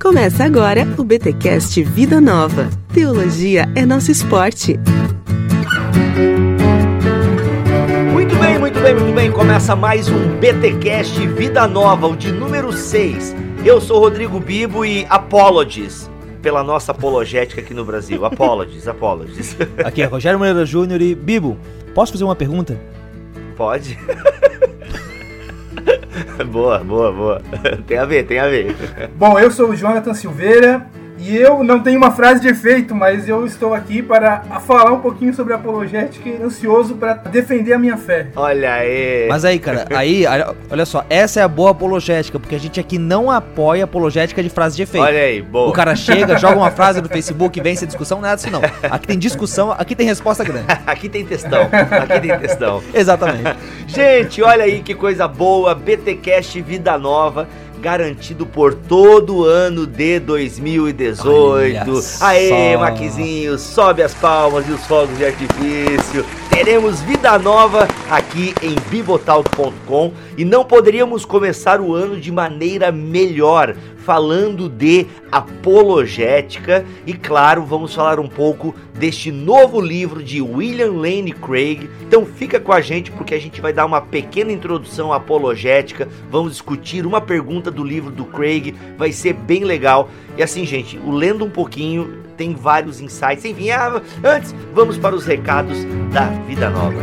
Começa agora o BTcast Vida Nova. Teologia é nosso esporte. Muito bem, muito bem, muito bem. Começa mais um BTcast Vida Nova, o de número 6. Eu sou Rodrigo Bibo e apologies pela nossa apologética aqui no Brasil. Apologies, apologies. Aqui é Rogério Moreira Júnior e Bibo, posso fazer uma pergunta? Pode. boa, boa, boa. Tem a ver, tem a ver. Bom, eu sou o Jonathan Silveira e eu não tenho uma frase de efeito, mas eu estou aqui para falar um pouquinho sobre apologética e ansioso para defender a minha fé. Olha aí. Mas aí, cara, aí, olha só, essa é a boa apologética, porque a gente aqui não apoia apologética de frase de efeito. Olha aí, boa. O cara chega, joga uma frase no Facebook, vence a discussão, nada disso não. Aqui tem discussão, aqui tem resposta grande. aqui tem textão, aqui tem textão. Exatamente. Gente, olha aí que coisa boa, BTcast Vida Nova garantido por todo o ano de 2018. Aê, só. Maquizinho, sobe as palmas e os fogos de artifício. Teremos vida nova aqui em bibotalk.com e não poderíamos começar o ano de maneira melhor falando de apologética e, claro, vamos falar um pouco deste novo livro de William Lane Craig. Então fica com a gente porque a gente vai dar uma pequena introdução apologética, vamos discutir uma pergunta do livro do Craig, vai ser bem legal. E assim, gente, o lendo um pouquinho tem vários insights. Enfim, ah, antes vamos para os recados da Vida Nova.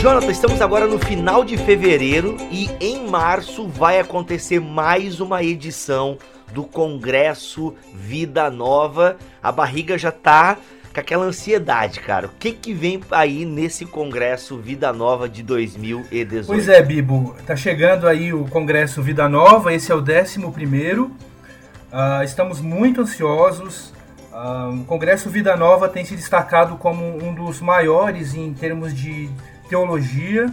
Jonathan, estamos agora no final de fevereiro e em março vai acontecer mais uma edição do Congresso Vida Nova. A barriga já tá com aquela ansiedade, cara. O que que vem aí nesse Congresso Vida Nova de 2018? Pois é, Bibo. Tá chegando aí o Congresso Vida Nova, esse é o 11 primeiro. Uh, estamos muito ansiosos. Uh, o Congresso Vida Nova tem se destacado como um dos maiores em termos de teologia.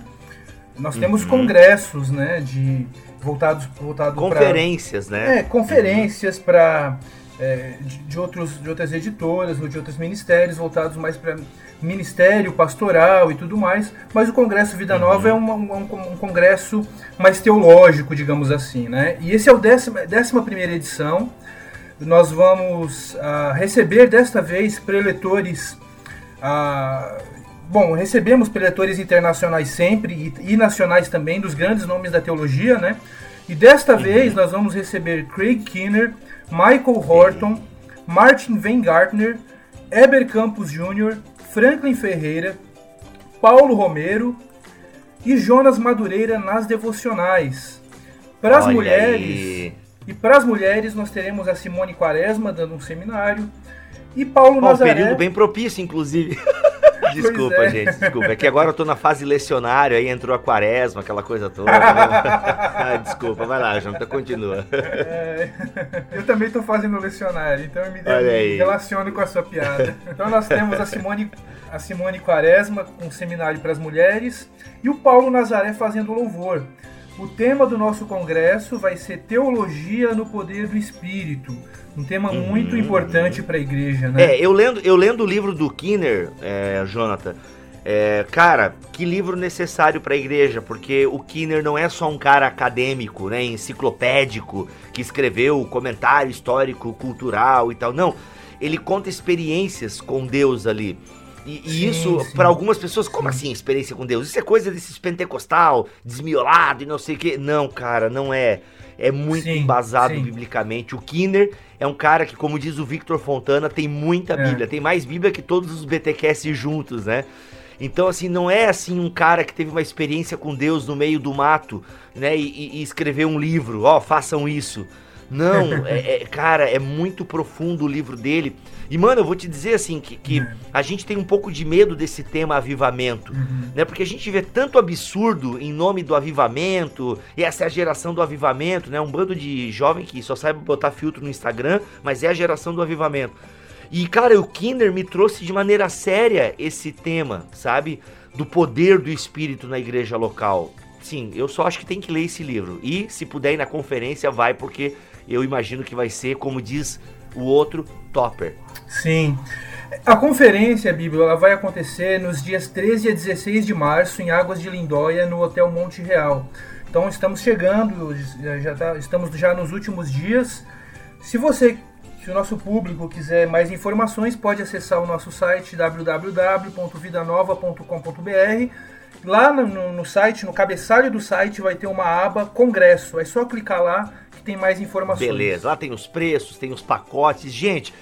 Nós temos uhum. congressos, né, de voltados voltado conferências, pra, né? É, conferências para é, de, de, outros de outras editoras ou de outros ministérios voltados mais para ministério pastoral e tudo mais. Mas o Congresso Vida Nova é um, um, um, congresso mais teológico, digamos assim, né? E esse é o décima, décima primeira edição. Nós vamos uh, receber desta vez preletores uh, Bom, recebemos preletores internacionais sempre e, e, nacionais também, dos grandes nomes da teologia, né? E desta uhum. vez nós vamos receber Craig Kinner, Michael Horton, Martin Weingartner, Eber Campos Jr., Franklin Ferreira, Paulo Romero e Jonas Madureira nas devocionais. Para as mulheres aí. e para as mulheres nós teremos a Simone Quaresma dando um seminário e Paulo Bom, Nazaré. Um período bem propício, inclusive. Desculpa, é. gente, desculpa. É que agora eu tô na fase lecionário, aí entrou a quaresma, aquela coisa toda. Né? desculpa, vai lá, Jonathan, continua. É, eu também tô fazendo lecionário, então eu me, me relaciono com a sua piada. Então nós temos a Simone, a Simone Quaresma com um seminário para as mulheres e o Paulo Nazaré fazendo louvor. O tema do nosso congresso vai ser Teologia no Poder do Espírito. Um tema uhum. muito importante para a igreja, né? É, eu lendo, eu lendo o livro do Kinner, é, Jonathan, é, cara, que livro necessário para a igreja, porque o Kinner não é só um cara acadêmico, né, enciclopédico, que escreveu comentário histórico, cultural e tal. Não, ele conta experiências com Deus ali. E, e sim, isso, para algumas pessoas, como sim. assim experiência com Deus? Isso é coisa desses pentecostal, desmiolado e não sei o quê. Não, cara, não é. É muito sim, embasado biblicamente. O Kinner é um cara que, como diz o Victor Fontana, tem muita é. Bíblia. Tem mais Bíblia que todos os BTQS juntos, né? Então, assim, não é assim um cara que teve uma experiência com Deus no meio do mato, né? E, e escreveu um livro, ó, oh, façam isso. Não, é, é, cara, é muito profundo o livro dele. E, mano, eu vou te dizer assim, que, que uhum. a gente tem um pouco de medo desse tema avivamento, uhum. né? Porque a gente vê tanto absurdo em nome do avivamento, e essa é a geração do avivamento, né? Um bando de jovem que só sabe botar filtro no Instagram, mas é a geração do avivamento. E, cara, o Kinder me trouxe de maneira séria esse tema, sabe? Do poder do Espírito na igreja local. Sim, eu só acho que tem que ler esse livro. E, se puder ir na conferência, vai, porque eu imagino que vai ser, como diz o outro topper. Sim. A conferência, Bíblia, ela vai acontecer nos dias 13 a 16 de março em Águas de Lindóia, no Hotel Monte Real. Então estamos chegando, já tá, estamos já nos últimos dias. Se você, se o nosso público quiser mais informações, pode acessar o nosso site www.vidanova.com.br. Lá no, no, site, no cabeçalho do site, vai ter uma aba Congresso. É só clicar lá que tem mais informações. Beleza, lá tem os preços, tem os pacotes. Gente,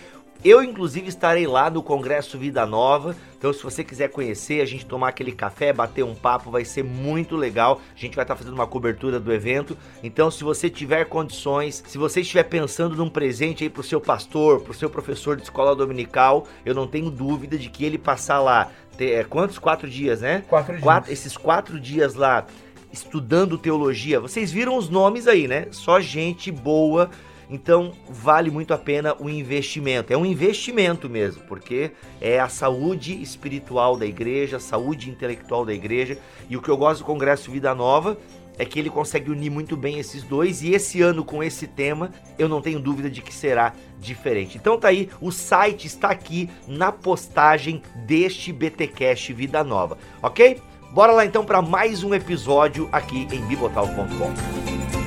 eu, inclusive, estarei lá no Congresso Vida Nova. Então, se você quiser conhecer, a gente tomar aquele café, bater um papo, vai ser muito legal. A gente vai estar fazendo uma cobertura do evento. Então, se você tiver condições, se você estiver pensando num presente aí pro seu pastor, pro seu professor de escola dominical, eu não tenho dúvida de que ele passar lá. Ter, é, quantos? Quatro dias, né? Quatro dias. Quatro, esses quatro dias lá estudando teologia. Vocês viram os nomes aí, né? Só gente boa então vale muito a pena o investimento. É um investimento mesmo, porque é a saúde espiritual da igreja, a saúde intelectual da igreja. E o que eu gosto do Congresso Vida Nova é que ele consegue unir muito bem esses dois e esse ano com esse tema, eu não tenho dúvida de que será diferente. Então tá aí, o site está aqui na postagem deste BTcast Vida Nova, OK? Bora lá então para mais um episódio aqui em bibotal.com.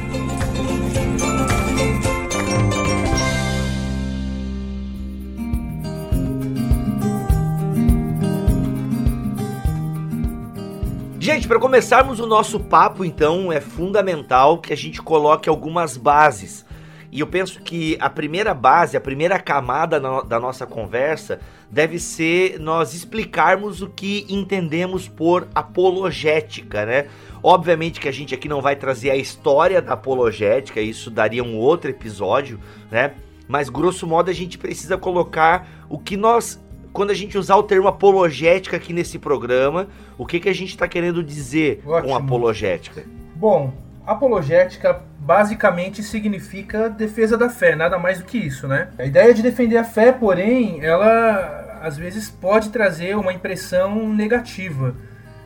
Gente, para começarmos o nosso papo, então, é fundamental que a gente coloque algumas bases. E eu penso que a primeira base, a primeira camada da nossa conversa deve ser nós explicarmos o que entendemos por apologética, né? Obviamente que a gente aqui não vai trazer a história da apologética, isso daria um outro episódio, né? Mas grosso modo a gente precisa colocar o que nós quando a gente usar o termo apologética aqui nesse programa, o que, que a gente está querendo dizer Ótimo. com apologética? Bom, apologética basicamente significa defesa da fé, nada mais do que isso, né? A ideia de defender a fé, porém, ela às vezes pode trazer uma impressão negativa.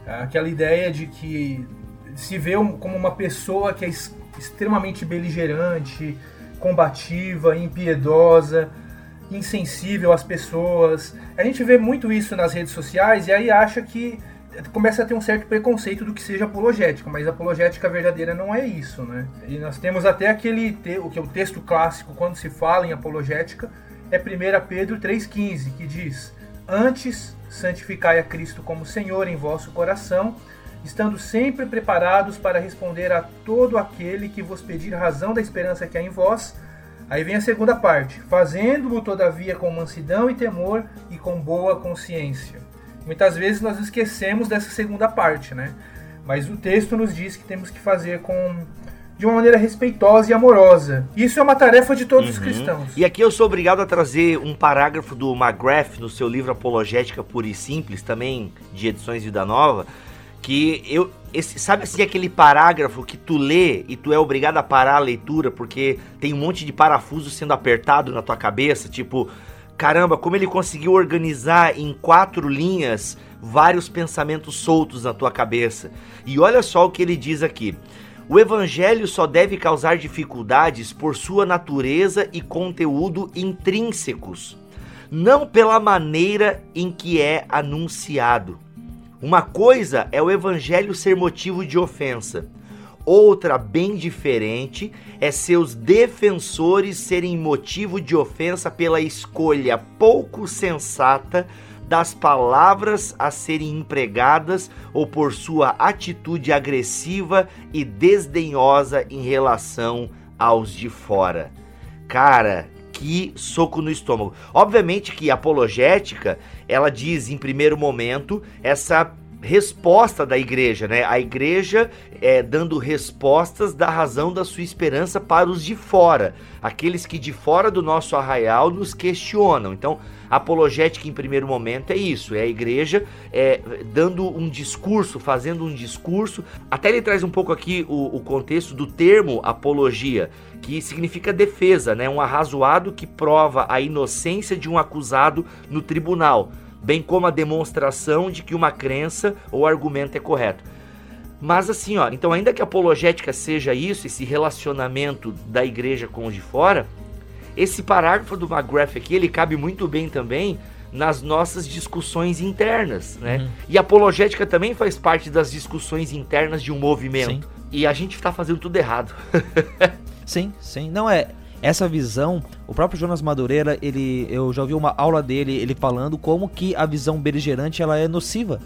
Aquela ideia de que se vê como uma pessoa que é extremamente beligerante, combativa, impiedosa, insensível às pessoas. A gente vê muito isso nas redes sociais e aí acha que começa a ter um certo preconceito do que seja apologética, mas apologética verdadeira não é isso, né? E nós temos até aquele o que é o texto clássico quando se fala em apologética é 1 Pedro 3:15, que diz: "Antes santificai a Cristo como Senhor em vosso coração, estando sempre preparados para responder a todo aquele que vos pedir razão da esperança que há em vós." Aí vem a segunda parte: fazendo-o todavia com mansidão e temor e com boa consciência. Muitas vezes nós esquecemos dessa segunda parte, né? Mas o texto nos diz que temos que fazer com de uma maneira respeitosa e amorosa. Isso é uma tarefa de todos uhum. os cristãos. E aqui eu sou obrigado a trazer um parágrafo do McGrath no seu livro Apologética Pura e Simples, também de edições Vida Nova, que eu esse, sabe assim aquele parágrafo que tu lê e tu é obrigado a parar a leitura porque tem um monte de parafuso sendo apertado na tua cabeça, tipo, caramba, como ele conseguiu organizar em quatro linhas vários pensamentos soltos na tua cabeça. E olha só o que ele diz aqui. O evangelho só deve causar dificuldades por sua natureza e conteúdo intrínsecos, não pela maneira em que é anunciado. Uma coisa é o evangelho ser motivo de ofensa. Outra, bem diferente, é seus defensores serem motivo de ofensa pela escolha pouco sensata das palavras a serem empregadas ou por sua atitude agressiva e desdenhosa em relação aos de fora. Cara, que soco no estômago. Obviamente que apologética, ela diz em primeiro momento essa resposta da igreja, né? A igreja é dando respostas da razão da sua esperança para os de fora, aqueles que de fora do nosso arraial nos questionam. Então, apologética em primeiro momento é isso, é a igreja é, dando um discurso, fazendo um discurso. Até ele traz um pouco aqui o, o contexto do termo apologia, que significa defesa, né? Um arrazoado que prova a inocência de um acusado no tribunal bem como a demonstração de que uma crença ou argumento é correto. Mas assim, ó, então ainda que a apologética seja isso, esse relacionamento da igreja com os de fora, esse parágrafo do McGrath aqui, ele cabe muito bem também nas nossas discussões internas, né? Uhum. E a apologética também faz parte das discussões internas de um movimento. Sim. E a gente está fazendo tudo errado. sim, sim. Não é essa visão, o próprio Jonas Madureira, ele, eu já ouvi uma aula dele, ele falando como que a visão beligerante ela é nociva,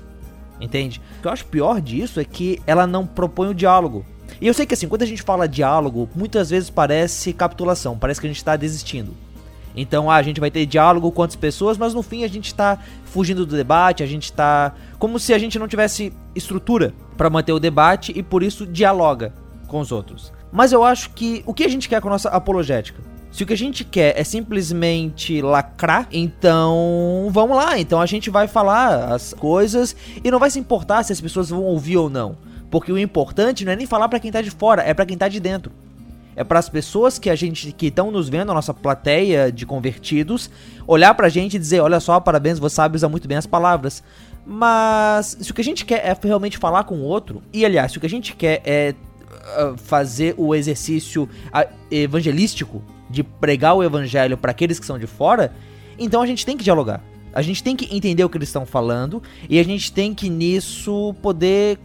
entende? O que eu acho pior disso é que ela não propõe o diálogo. E eu sei que assim, quando a gente fala diálogo, muitas vezes parece capitulação, parece que a gente está desistindo. Então, ah, a gente vai ter diálogo com quantas pessoas, mas no fim a gente está fugindo do debate, a gente está como se a gente não tivesse estrutura para manter o debate e por isso dialoga com os outros. Mas eu acho que o que a gente quer com a nossa apologética? Se o que a gente quer é simplesmente lacrar, então vamos lá. Então a gente vai falar as coisas e não vai se importar se as pessoas vão ouvir ou não. Porque o importante não é nem falar para quem tá de fora, é para quem tá de dentro. É para as pessoas que a gente que estão nos vendo, a nossa plateia de convertidos, olhar pra gente e dizer: "Olha só, parabéns, você sabe usar muito bem as palavras". Mas se o que a gente quer é realmente falar com o outro, e aliás, se o que a gente quer é fazer o exercício evangelístico de pregar o evangelho para aqueles que são de fora, então a gente tem que dialogar. A gente tem que entender o que eles estão falando e a gente tem que nisso poder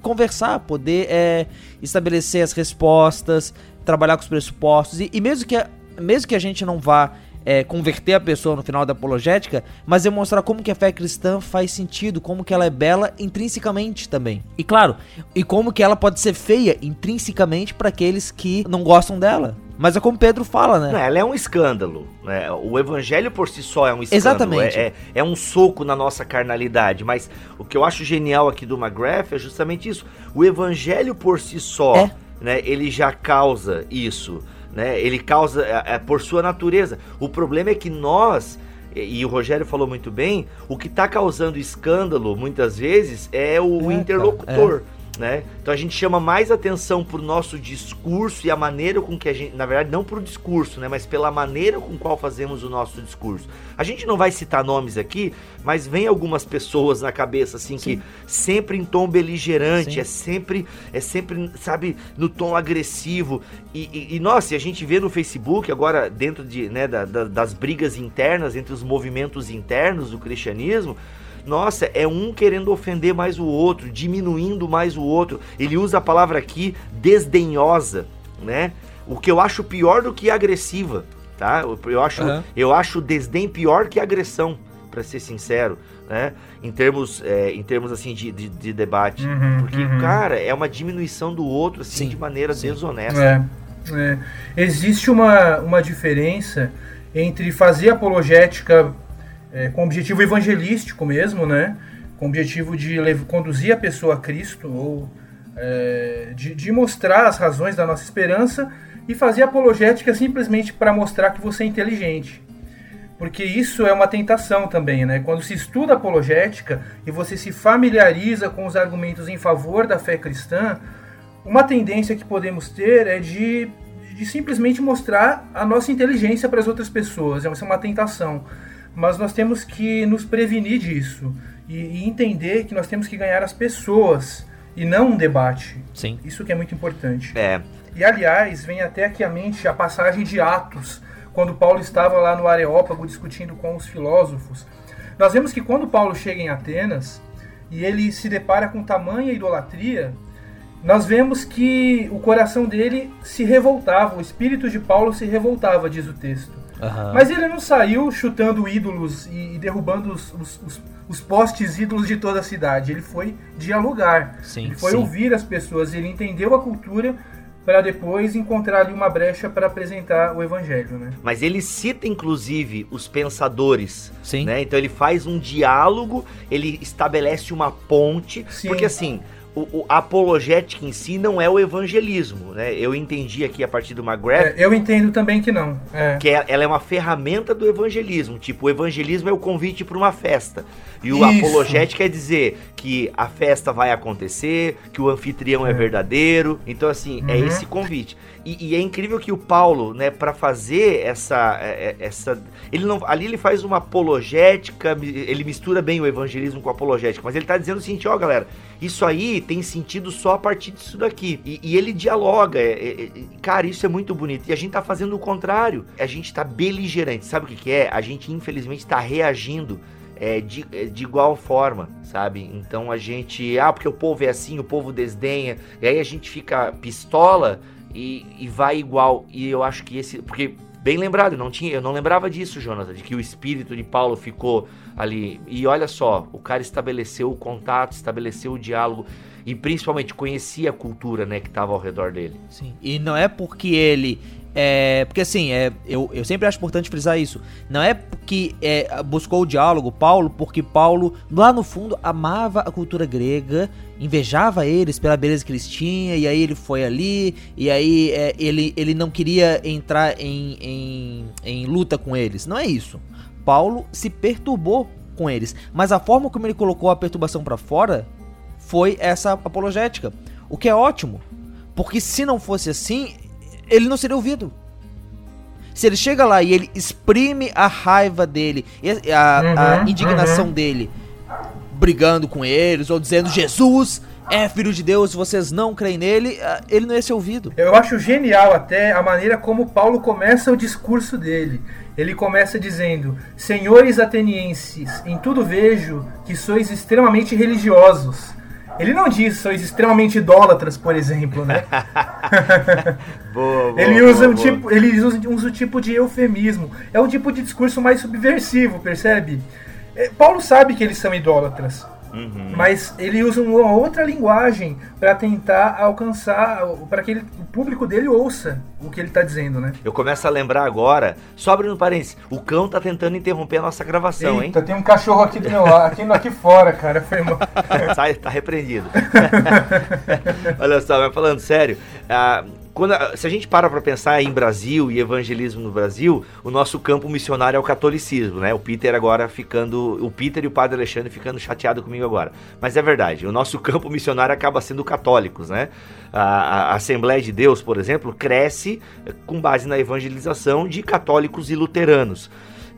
conversar, poder é, estabelecer as respostas, trabalhar com os pressupostos e, e mesmo que mesmo que a gente não vá é, converter a pessoa no final da apologética, mas demonstrar como que a fé cristã faz sentido, como que ela é bela intrinsecamente também. E claro, e como que ela pode ser feia intrinsecamente para aqueles que não gostam dela. Mas é como Pedro fala, né? Não, ela é um escândalo. Né? O evangelho por si só é um escândalo. Exatamente. É, é, é, um soco na nossa carnalidade. Mas o que eu acho genial aqui do McGrath é justamente isso. O evangelho por si só, é. né, ele já causa isso né? Ele causa é, é, por sua natureza. O problema é que nós e, e o Rogério falou muito bem, o que está causando escândalo muitas vezes é o é, interlocutor. É. Né? Então a gente chama mais atenção pro nosso discurso e a maneira com que a gente, na verdade, não pro discurso, né, mas pela maneira com qual fazemos o nosso discurso. A gente não vai citar nomes aqui, mas vem algumas pessoas na cabeça assim Sim. que sempre em tom beligerante, Sim. é sempre é sempre, sabe, no tom agressivo. E, e, e nossa, a gente vê no Facebook agora dentro de, né, da, da, das brigas internas entre os movimentos internos do cristianismo, nossa, é um querendo ofender mais o outro, diminuindo mais o outro. Ele usa a palavra aqui desdenhosa, né? O que eu acho pior do que agressiva, tá? Eu acho, uhum. eu acho desdém pior que agressão, para ser sincero, né? Em termos, é, em termos assim de, de, de debate, uhum, porque uhum. cara é uma diminuição do outro assim sim, de maneira sim. desonesta. É, é. Existe uma, uma diferença entre fazer apologética é, com objetivo evangelístico mesmo, né? Com objetivo de conduzir a pessoa a Cristo ou é, de, de, mostrar as razões da nossa esperança e fazer apologética simplesmente para mostrar que você é inteligente. Porque isso é uma tentação também, né? Quando se estuda apologética e você se familiariza com os argumentos em favor da fé cristã, uma tendência que podemos ter é de, de simplesmente mostrar a nossa inteligência para as outras pessoas. É uma tentação mas nós temos que nos prevenir disso e, e, entender que nós temos que ganhar as pessoas e não um debate. Sim. Isso que é muito importante. É. E aliás, vem até aqui à mente a passagem de Atos, quando Paulo estava lá no Areópago discutindo com os filósofos. Nós vemos que quando Paulo chega em Atenas e ele se depara com tamanha idolatria, nós vemos que o coração dele se revoltava, o espírito de Paulo se revoltava, diz o texto. Uhum. Mas ele não saiu chutando ídolos e, derrubando os, os, os, os, postes ídolos de toda a cidade. Ele foi dialogar. Sim, ele foi sim. ouvir as pessoas. Ele entendeu a cultura para depois encontrar ali uma brecha para apresentar o evangelho, né? Mas ele cita inclusive os pensadores, Sim. né? Então ele faz um diálogo, ele estabelece uma ponte, Sim. porque assim, o, o, apologética em si não é o evangelismo, né? Eu entendi aqui a partir do McGrath. É, eu entendo também que não. É. Que é, ela é uma ferramenta do evangelismo. Tipo, o evangelismo é o convite para uma festa. E o Isso. apologética é dizer que a festa vai acontecer, que o anfitrião é, é verdadeiro. Então, assim, é uhum. é esse convite. E, e, é incrível que o Paulo, né, para fazer essa, é, essa, ele não, ali ele faz uma apologética, ele mistura bem o evangelismo com a apologética, mas ele tá dizendo o seguinte, ó, galera, isso aí tem sentido só a partir disso daqui. E, e ele dialoga. É, é, é, cara, isso é muito bonito. E a gente tá fazendo o contrário. A gente tá beligerante. Sabe o que, que é? A gente, infelizmente, tá reagindo é, de, é, de igual forma, sabe? Então a gente. Ah, porque o povo é assim, o povo desdenha. E aí a gente fica pistola e, e vai igual. E eu acho que esse. Porque Bem lembrado, não tinha, eu não lembrava disso, Jonathan, de que o espírito de Paulo ficou ali. E olha só, o cara estabeleceu o contato, estabeleceu o diálogo e principalmente conhecia a cultura, né, que estava ao redor dele. Sim. E não é porque ele é, porque assim, é, eu, eu sempre acho importante frisar isso. Não é que é, buscou o diálogo, Paulo, porque Paulo, lá no fundo, amava a cultura grega, invejava eles pela beleza que eles tinham, e aí ele foi ali, e aí é, ele, ele não queria entrar em, em, em luta com eles. Não é isso. Paulo se perturbou com eles, mas a forma como ele colocou a perturbação para fora foi essa apologética, o que é ótimo. Porque se não fosse assim, ele não seria ouvido. Se ele chega lá e ele exprime a raiva dele, a, uhum, a indignação uhum. dele, brigando com eles, ou dizendo Jesus é filho de Deus, vocês não creem nele, ele não ia ser ouvido. Eu acho genial até a maneira como Paulo começa o discurso dele. Ele começa dizendo: Senhores atenienses, em tudo vejo que sois extremamente religiosos. Ele não diz sois extremamente idólatras, por exemplo, né? boa, boa, ele usa boa, um tipo, ele usa, usa um tipo de eufemismo. É um tipo de discurso mais subversivo, percebe? É, Paulo sabe que eles são idólatras. Uhum. Mas ele usa uma outra linguagem para tentar alcançar, para que ele, o público dele ouça o que ele está dizendo, né? Eu começo a lembrar agora, só abrindo parênteses, o cão tá tentando interromper a nossa gravação, Eita, hein? tem um cachorro aqui do meu lado, aqui, aqui fora, cara. Foi mal. Sai, tá repreendido. Olha só, mas falando sério, uh, quando, se a gente para para pensar em Brasil e evangelismo no Brasil, o nosso campo missionário é o catolicismo, né? O Peter agora ficando, o Peter e o Padre Alexandre ficando chateado comigo agora. Mas é verdade, o nosso campo missionário acaba sendo católicos, né? A, a Assembleia de Deus, por exemplo, cresce com base na evangelização de católicos e luteranos.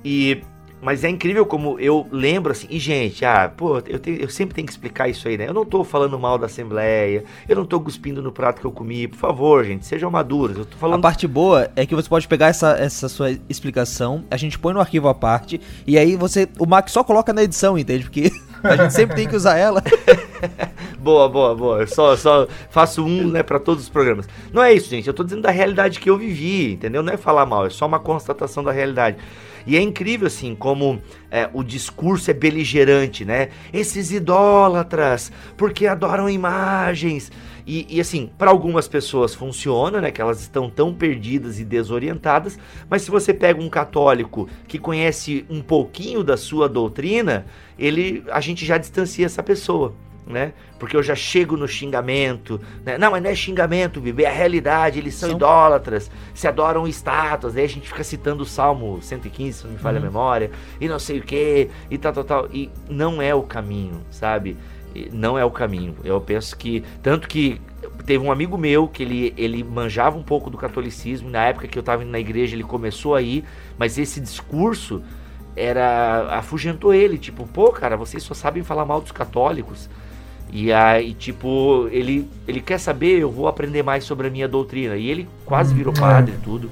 E mas é incrível como eu lembro assim, e gente, ah, pô, eu, te, eu sempre tenho que explicar isso aí, né? Eu não tô falando mal da Assembleia, eu não tô cuspindo no prato que eu comi, por favor, gente, sejam maduros. Eu tô falando. A parte boa é que você pode pegar essa, essa sua explicação, a gente põe no arquivo à parte, e aí você. O Mac só coloca na edição, entende? Porque a gente sempre tem que usar ela. boa, boa, boa. Eu só, só faço um, né, para todos os programas. Não é isso, gente. Eu tô dizendo da realidade que eu vivi, entendeu? Não é falar mal, é só uma constatação da realidade. E é incrível, assim, como é, o discurso é beligerante, né? Esses idólatras, porque adoram imagens. E, e assim, para algumas pessoas funciona, né? Que elas estão tão perdidas e desorientadas. Mas se você pega um católico que conhece um pouquinho da sua doutrina, ele, a gente já distancia essa pessoa né? Porque eu já chego no xingamento, né? Não, mas não é xingamento, Bibi, é a realidade, eles são, são... idólatras, se adoram estátuas, aí a gente fica citando o Salmo 115, se não me falha uhum. a memória, e não sei o que, e tal, tal, tal, e não é o caminho, sabe? Não é o caminho. Eu penso que, tanto que teve um amigo meu que ele, ele manjava um pouco do catolicismo, na época que eu estava indo na igreja ele começou aí, mas esse discurso era afugentou ele, tipo, pô, cara, vocês só sabem falar mal dos católicos. E aí, tipo, ele, ele quer saber, eu vou aprender mais sobre a minha doutrina. E ele quase virou uhum. padre e tudo.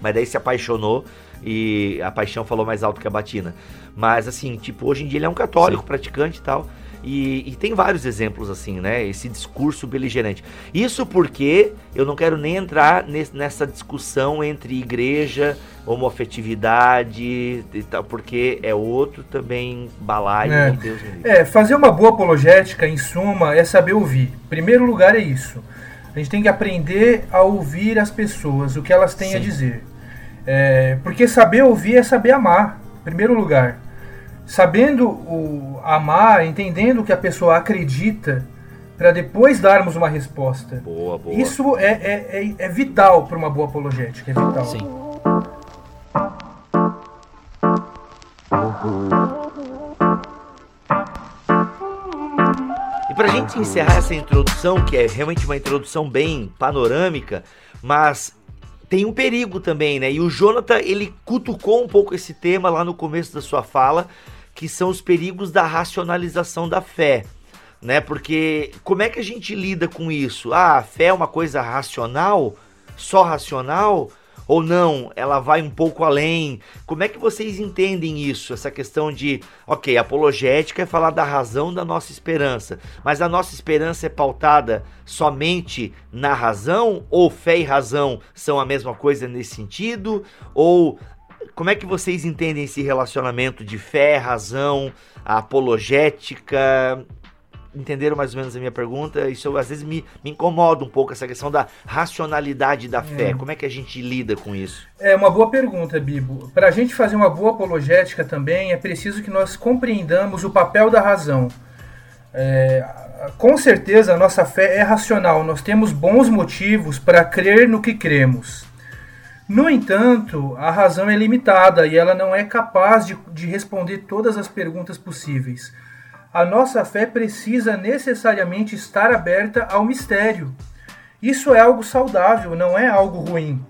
Mas daí se apaixonou e a paixão falou mais alto que a batina. Mas assim, tipo, hoje em dia ele é um católico Sim. praticante e tal. E, e, tem vários exemplos assim, né? Esse discurso beligerante. Isso porque eu não quero nem entrar nessa discussão entre igreja, homofetividade e tal, porque é outro também balaio, é. meu Deus É, fazer uma boa apologética, em suma, é saber ouvir. Primeiro lugar é isso. A gente tem que aprender a ouvir as pessoas, o que elas têm Sim. a dizer. É, porque saber ouvir é saber amar, em primeiro lugar sabendo o amar, entendendo o que a pessoa acredita, para depois darmos uma resposta. Boa, boa. Isso é, é, é, é vital para uma boa apologética, é vital. Sim. E para a gente encerrar essa introdução, que é realmente uma introdução bem panorâmica, mas tem um perigo também, né? E o Jonathan, ele cutucou um pouco esse tema lá no começo da sua fala, que são os perigos da racionalização da fé. né? Porque como é que a gente lida com isso? Ah, a fé é uma coisa racional? Só racional? Ou não, ela vai um pouco além. Como é que vocês entendem isso? Essa questão de, ok, apologética é falar da razão da nossa esperança, mas a nossa esperança é pautada somente na razão? Ou fé e razão são a mesma coisa nesse sentido? Ou como é que vocês entendem esse relacionamento de fé, razão, apologética? entenderam mais ou menos a minha pergunta. Isso às vezes me, me incomoda um pouco, essa questão da racionalidade da fé. É. Como é que a gente lida com isso? É uma boa pergunta, Bibo. Para a gente fazer uma boa apologética também, é preciso que nós compreendamos o papel da razão. É, com certeza a nossa fé é racional, nós temos bons motivos para crer no que cremos. No entanto, a razão é limitada e ela não é capaz de, de responder todas as perguntas possíveis a nossa fé precisa necessariamente estar aberta ao mistério. Isso é algo saudável, não é algo ruim.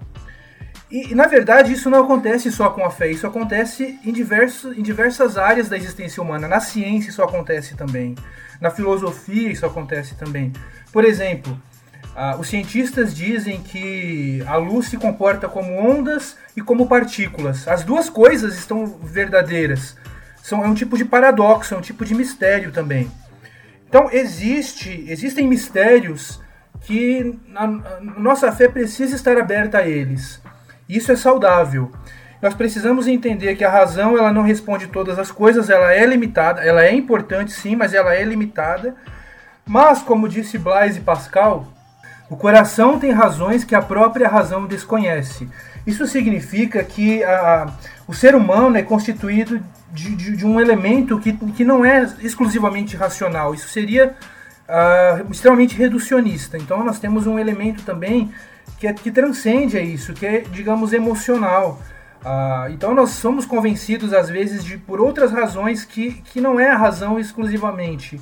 E, na verdade, isso não acontece só com a fé, isso acontece em, diverso, em diversas áreas da existência humana. Na ciência, isso acontece também. Na filosofia, isso acontece também. Por exemplo, ah, os cientistas dizem que a luz se comporta como ondas e como partículas. As duas coisas estão verdadeiras são, é um tipo de paradoxo, é um tipo de mistério também. Então existe, existem mistérios que a, a nossa fé precisa estar aberta a eles. Isso é saudável. Nós precisamos entender que a razão ela não responde todas as coisas, ela é limitada, ela é importante sim, mas ela é limitada. Mas, como disse Blaise Pascal, o coração tem razões que a própria razão desconhece. Isso significa que a, o ser humano é constituído de, de, de, um elemento que, que não é exclusivamente racional. Isso seria uh, extremamente reducionista. Então nós temos um elemento também que, é, que transcende a isso, que é, digamos, emocional. Uh, então nós somos convencidos às vezes de por outras razões que, que não é a razão exclusivamente,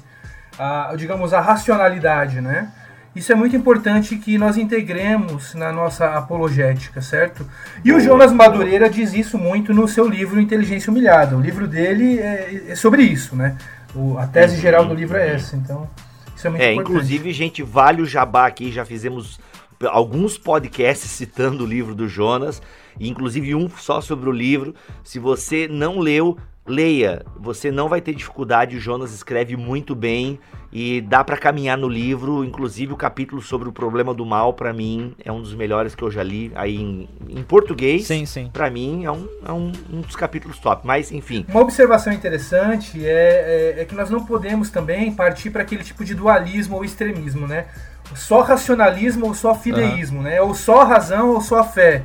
uh, digamos, a racionalidade, né? Isso é muito importante que nós integremos na nossa apologética, certo? E o Jonas Madureira diz isso muito no seu livro Inteligência Humilhada. O livro dele é, é sobre isso, né? O, a tese geral do livro é essa, então isso é muito é, importante. Inclusive, gente, vale o jabá aqui, já fizemos alguns podcasts citando o livro do Jonas, inclusive um só sobre o livro. Se você não leu, leia, você não vai ter dificuldade. O Jonas escreve muito bem e dá para caminhar no livro. Inclusive, o capítulo sobre o problema do mal, para mim, é um dos melhores que eu já li aí em, em português. Sim, sim. Para mim, é, um, é um, um, dos capítulos top. Mas, enfim. Uma observação interessante é, é, é que nós não podemos também partir para aquele tipo de dualismo ou extremismo, né? Só racionalismo ou só fideísmo, uhum. né? Ou só razão ou só fé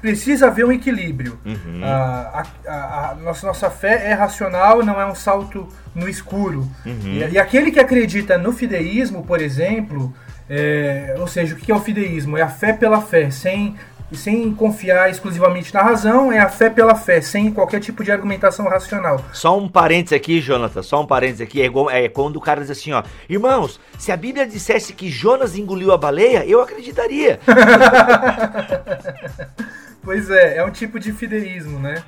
precisa haver um equilíbrio. Uhum. A, a, a, nossa, nossa fé é racional, não é um salto no escuro. Uhum. E, e, aquele que acredita no fideísmo, por exemplo, é, ou seja, o que é o fideísmo? É a fé pela fé, sem, sem confiar exclusivamente na razão, é a fé pela fé, sem qualquer tipo de argumentação racional. Só um parênteses aqui, Jonathan, só um parênteses aqui, é, igual, é quando o cara diz assim, ó, irmãos, se a Bíblia dissesse que Jonas engoliu a baleia, eu acreditaria. Pois é, é um tipo de fideísmo, né?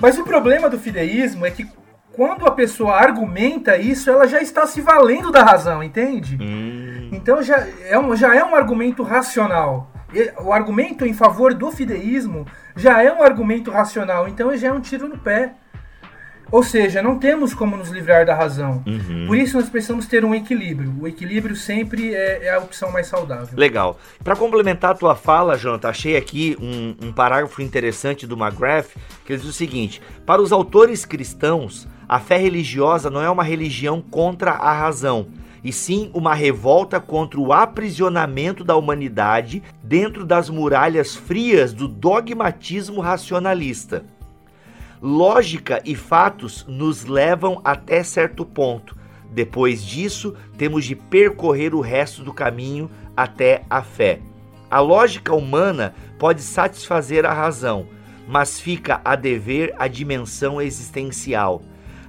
Mas o problema do fideísmo é que quando a pessoa argumenta isso, ela já está se valendo da razão, entende? Hum. Então já é, um, já é um argumento racional. O argumento em favor do fideísmo já é um argumento racional, então já é um tiro no pé. Ou seja, não temos como nos livrar da razão. Uhum. Por isso nós precisamos ter um equilíbrio. O equilíbrio sempre é, é a opção mais saudável. Legal. Para complementar a tua fala, Jonathan, achei aqui um, um parágrafo interessante do McGrath que ele diz o seguinte: para os autores cristãos, a fé religiosa não é uma religião contra a razão e sim uma revolta contra o aprisionamento da humanidade dentro das muralhas frias do dogmatismo racionalista. Lógica e fatos nos levam até certo ponto. Depois disso, temos de percorrer o resto do caminho até a fé. A lógica humana pode satisfazer a razão, mas fica a dever a dimensão existencial.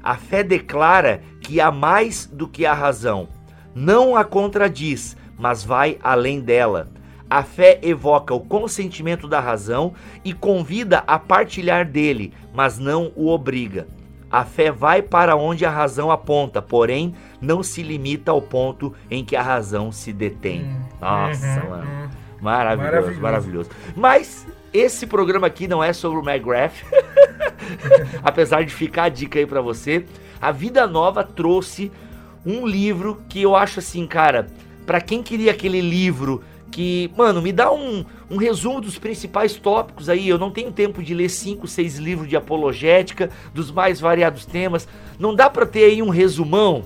A fé declara que há mais do que a razão. Não a contradiz, mas vai além dela. A fé evoca o consentimento da razão e convida a partilhar dele, mas não o obriga. A fé vai para onde a razão aponta, porém não se limita ao ponto em que a razão se detém. Hum. Nossa, Uhum, mano. uhum. Maravilhoso, Maravilhoso. maravilhoso. Mas esse programa aqui não é sobre o McGrath. Apesar de ficar a dica aí pra você, a Vida Nova trouxe um livro que eu acho assim, cara, pra quem queria aquele livro que, mano, me dá um, um resumo dos principais tópicos aí. Eu não tenho tempo de ler cinco, seis livros de apologética dos mais variados temas. Não dá pra ter aí um resumão?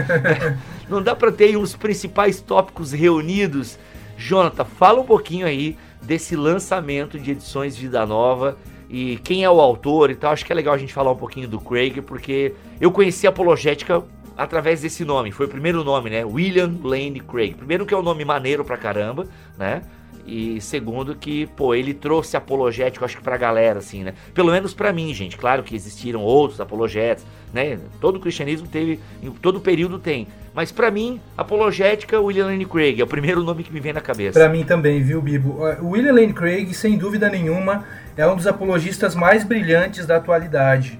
não dá pra ter aí uns principais tópicos reunidos? Jonathan, fala um pouquinho aí desse lançamento de edições Vida Nova e quem é o autor e tal. Acho que é legal a gente falar um pouquinho do Craig, porque eu conheci a apologética através desse nome. Foi o primeiro nome, né? William Lane Craig. Primeiro que é um nome maneiro pra caramba, né? E segundo que, pô, ele trouxe apologético, acho que pra galera, assim, né? Pelo menos pra mim, gente. Claro que existiram outros apologetas, né? Todo o cristianismo teve, em todo período tem. Mas pra mim, apologética, William Lane Craig. É o primeiro nome que me vem na cabeça. Pra mim também, viu, Bibo? William Lane Craig, sem dúvida nenhuma, é um dos apologistas mais brilhantes da atualidade.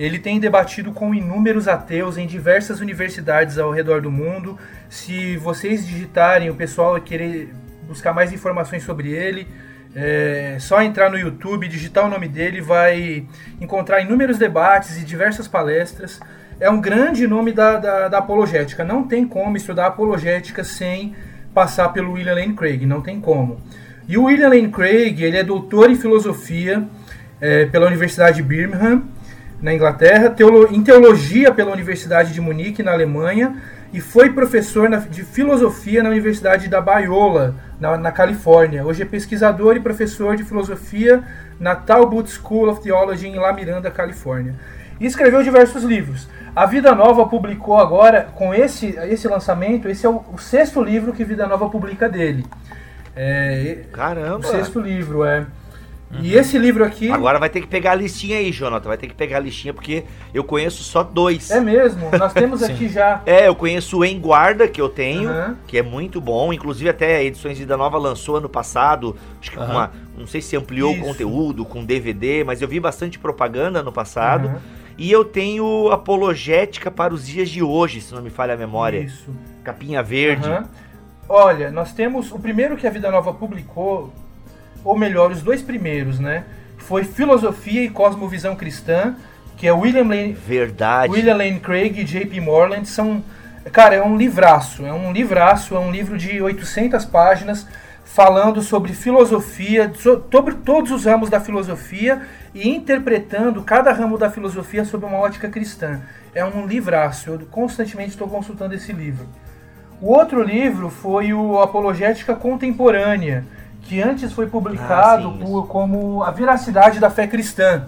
Ele tem debatido com inúmeros ateus em diversas universidades ao redor do mundo. Se vocês digitarem, o pessoal vai querer buscar mais informações sobre ele, é só entrar no YouTube, digitar o nome dele, vai encontrar inúmeros debates e diversas palestras. É um grande nome da, da, da apologética. Não tem como estudar apologética sem passar pelo William Lane Craig, não tem como. E o William Lane Craig, ele é doutor em filosofia é, pela Universidade de Birmingham, na Inglaterra, teolo em teologia pela Universidade de Munique, na Alemanha, e foi professor na, de filosofia na Universidade da Biola, na, na, Califórnia. Hoje é pesquisador e professor de filosofia na Talbot School of Theology em La Miranda, Califórnia. E escreveu diversos livros. A Vida Nova publicou agora, com esse, esse lançamento, esse é o, o sexto livro que Vida Nova publica dele. É, Caramba! O sexto livro, é. Uhum. E esse livro aqui. Agora vai ter que pegar a listinha aí, Jonathan. Vai ter que pegar a listinha porque eu conheço só dois. É mesmo? Nós temos aqui já. É, eu conheço o Em Guarda, que eu tenho, uhum. que é muito bom. Inclusive, até a Edições Vida Nova lançou ano passado. Acho que uhum. uma. Não sei se ampliou Isso. o conteúdo com DVD, mas eu vi bastante propaganda no passado. E eu tenho Apologética para os Dias de Hoje, se não me falha a memória. Isso. Capinha verde. Olha, nós temos. O primeiro que a Vida Nova publicou ou melhor, os dois primeiros, né? Foi Filosofia e Cosmovisão Cristã, que é William Lane, Verdade. William Lane Craig e J.P. Moreland. São, cara, é um livraço, é um livraço, é um livro de 800 páginas falando sobre filosofia, sobre todos os ramos da filosofia e interpretando cada ramo da filosofia sob uma ótica cristã. É um livraço, eu constantemente estou consultando esse livro. O outro livro foi o Apologética Contemporânea, que antes foi publicado ah, sim, por, como A Veracidade da Fé Cristã.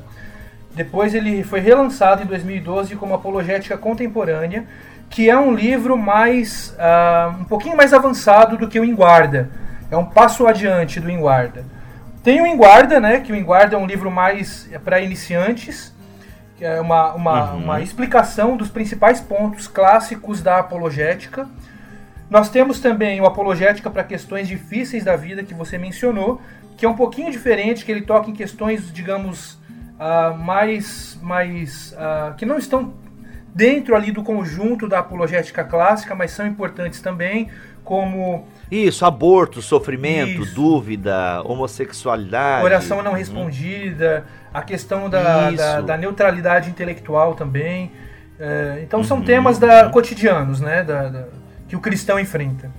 Depois ele foi relançado em 2012 como Apologética Contemporânea, que é um livro mais uh, um pouquinho mais avançado do que o Enguarda. É um passo adiante do Enguarda. Tem o Enguarda, né, que o Enguarda é um livro mais para iniciantes, que é uma, uma, uhum. uma explicação dos principais pontos clássicos da apologética. Nós temos também o Apologética para questões difíceis da vida, que você mencionou, que é um pouquinho diferente, que ele toca em questões, digamos, uh, mais. mais uh, que não estão dentro ali do conjunto da apologética clássica, mas são importantes também, como. Isso, aborto, sofrimento, Isso. dúvida, homossexualidade. Oração não respondida, a questão da, da, da neutralidade intelectual também. É, então uhum. são temas da, cotidianos, né? Da, da, que o cristão enfrenta.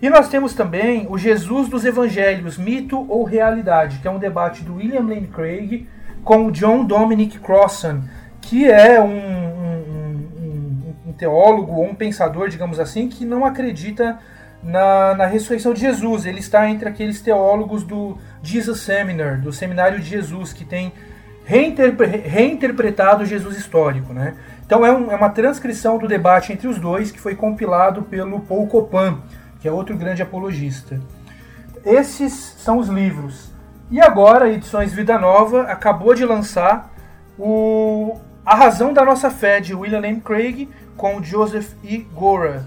E nós temos também o Jesus dos Evangelhos, mito ou realidade, que é um debate do William Lane Craig com o John Dominic Crossan, que é um, um, um, um teólogo ou um pensador, digamos assim, que não acredita na, na, ressurreição de Jesus. Ele está entre aqueles teólogos do Jesus Seminar, do Seminário de Jesus, que tem reinterpre, reinterpretado Jesus histórico. Né? Então é, um, é, uma transcrição do debate entre os dois que foi compilado pelo Paul Copan, que é outro grande apologista. Esses são os livros. E agora, Edições Vida Nova acabou de lançar o A Razão da Nossa Fé, de William Lane Craig, com Joseph E. Gora.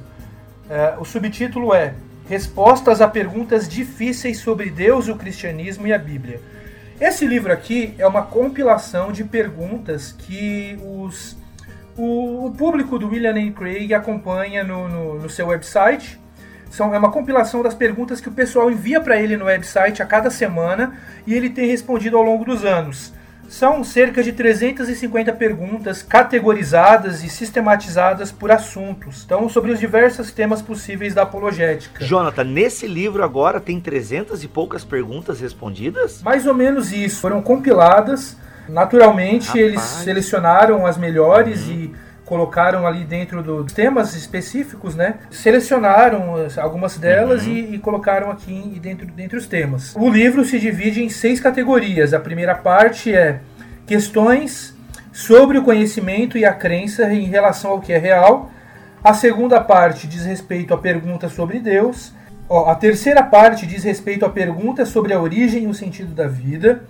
É, o subtítulo é Respostas a perguntas difíceis sobre Deus, o cristianismo e a Bíblia. Esse livro aqui é uma compilação de perguntas que os, o, o público do William Lane Craig acompanha no, no, no seu website. São, é uma compilação das perguntas que o pessoal envia para ele no website a cada semana e ele tem respondido ao longo dos anos. São cerca de 350 perguntas categorizadas e sistematizadas por assuntos. Então, sobre os diversos temas possíveis da apologética. Jonathan, nesse livro agora tem 300 e poucas perguntas respondidas? Mais ou menos isso. Foram compiladas. Naturalmente, Rapaz. eles selecionaram as melhores uhum. e colocaram ali dentro dos temas específicos, né? Selecionaram algumas delas uhum. e, e, colocaram aqui dentro, dentro dos temas. O livro se divide em seis categorias. A primeira parte é questões sobre o conhecimento e a crença em relação ao que é real. A segunda parte diz respeito a perguntas sobre Deus. A terceira parte diz respeito a perguntas sobre a origem e o sentido da vida.